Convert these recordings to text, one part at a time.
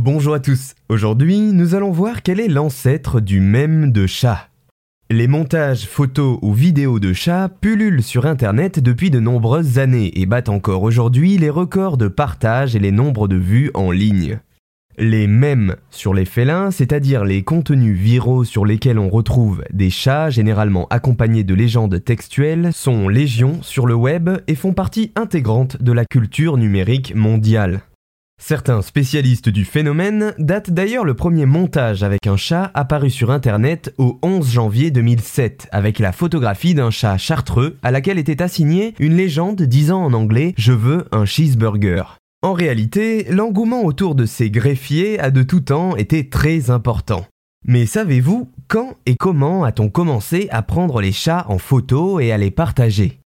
Bonjour à tous. Aujourd'hui, nous allons voir quel est l'ancêtre du mème de chat. Les montages photos ou vidéos de chats pullulent sur Internet depuis de nombreuses années et battent encore aujourd'hui les records de partage et les nombres de vues en ligne. Les mèmes sur les félins, c'est-à-dire les contenus viraux sur lesquels on retrouve des chats généralement accompagnés de légendes textuelles, sont légion sur le web et font partie intégrante de la culture numérique mondiale. Certains spécialistes du phénomène datent d'ailleurs le premier montage avec un chat apparu sur Internet au 11 janvier 2007 avec la photographie d'un chat chartreux à laquelle était assignée une légende disant en anglais ⁇ Je veux un cheeseburger ⁇ En réalité, l'engouement autour de ces greffiers a de tout temps été très important. Mais savez-vous quand et comment a-t-on commencé à prendre les chats en photo et à les partager?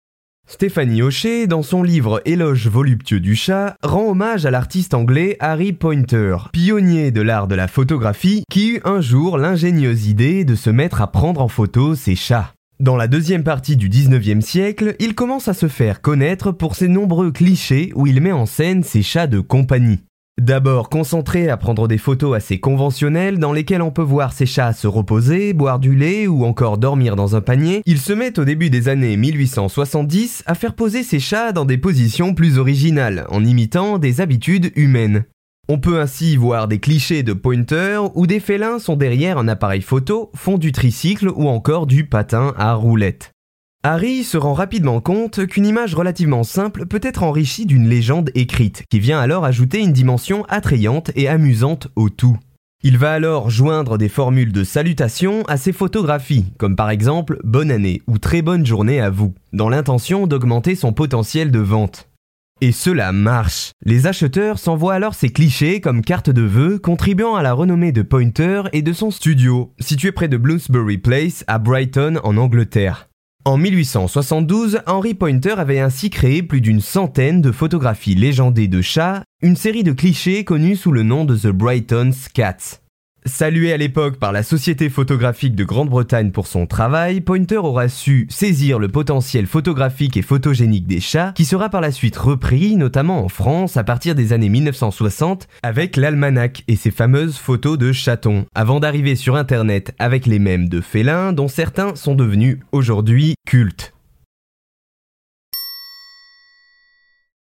Stéphanie Hocher, dans son livre Éloge voluptueux du chat, rend hommage à l'artiste anglais Harry Pointer, pionnier de l'art de la photographie, qui eut un jour l'ingénieuse idée de se mettre à prendre en photo ses chats. Dans la deuxième partie du 19e siècle, il commence à se faire connaître pour ses nombreux clichés où il met en scène ses chats de compagnie. D'abord concentré à prendre des photos assez conventionnelles dans lesquelles on peut voir ses chats se reposer, boire du lait ou encore dormir dans un panier, il se met au début des années 1870 à faire poser ses chats dans des positions plus originales, en imitant des habitudes humaines. On peut ainsi voir des clichés de pointer où des félins sont derrière un appareil photo, font du tricycle ou encore du patin à roulettes. Harry se rend rapidement compte qu'une image relativement simple peut être enrichie d'une légende écrite, qui vient alors ajouter une dimension attrayante et amusante au tout. Il va alors joindre des formules de salutation à ses photographies, comme par exemple Bonne année ou Très bonne journée à vous, dans l'intention d'augmenter son potentiel de vente. Et cela marche. Les acheteurs s'envoient alors ces clichés comme carte de vœux, contribuant à la renommée de Pointer et de son studio, situé près de Bloomsbury Place à Brighton en Angleterre. En 1872, Henry Pointer avait ainsi créé plus d'une centaine de photographies légendées de chats, une série de clichés connus sous le nom de The Brighton's Cats. Salué à l'époque par la Société photographique de Grande-Bretagne pour son travail, Pointer aura su saisir le potentiel photographique et photogénique des chats, qui sera par la suite repris, notamment en France, à partir des années 1960, avec l'almanach et ses fameuses photos de chatons, avant d'arriver sur Internet avec les mêmes de félins, dont certains sont devenus aujourd'hui cultes.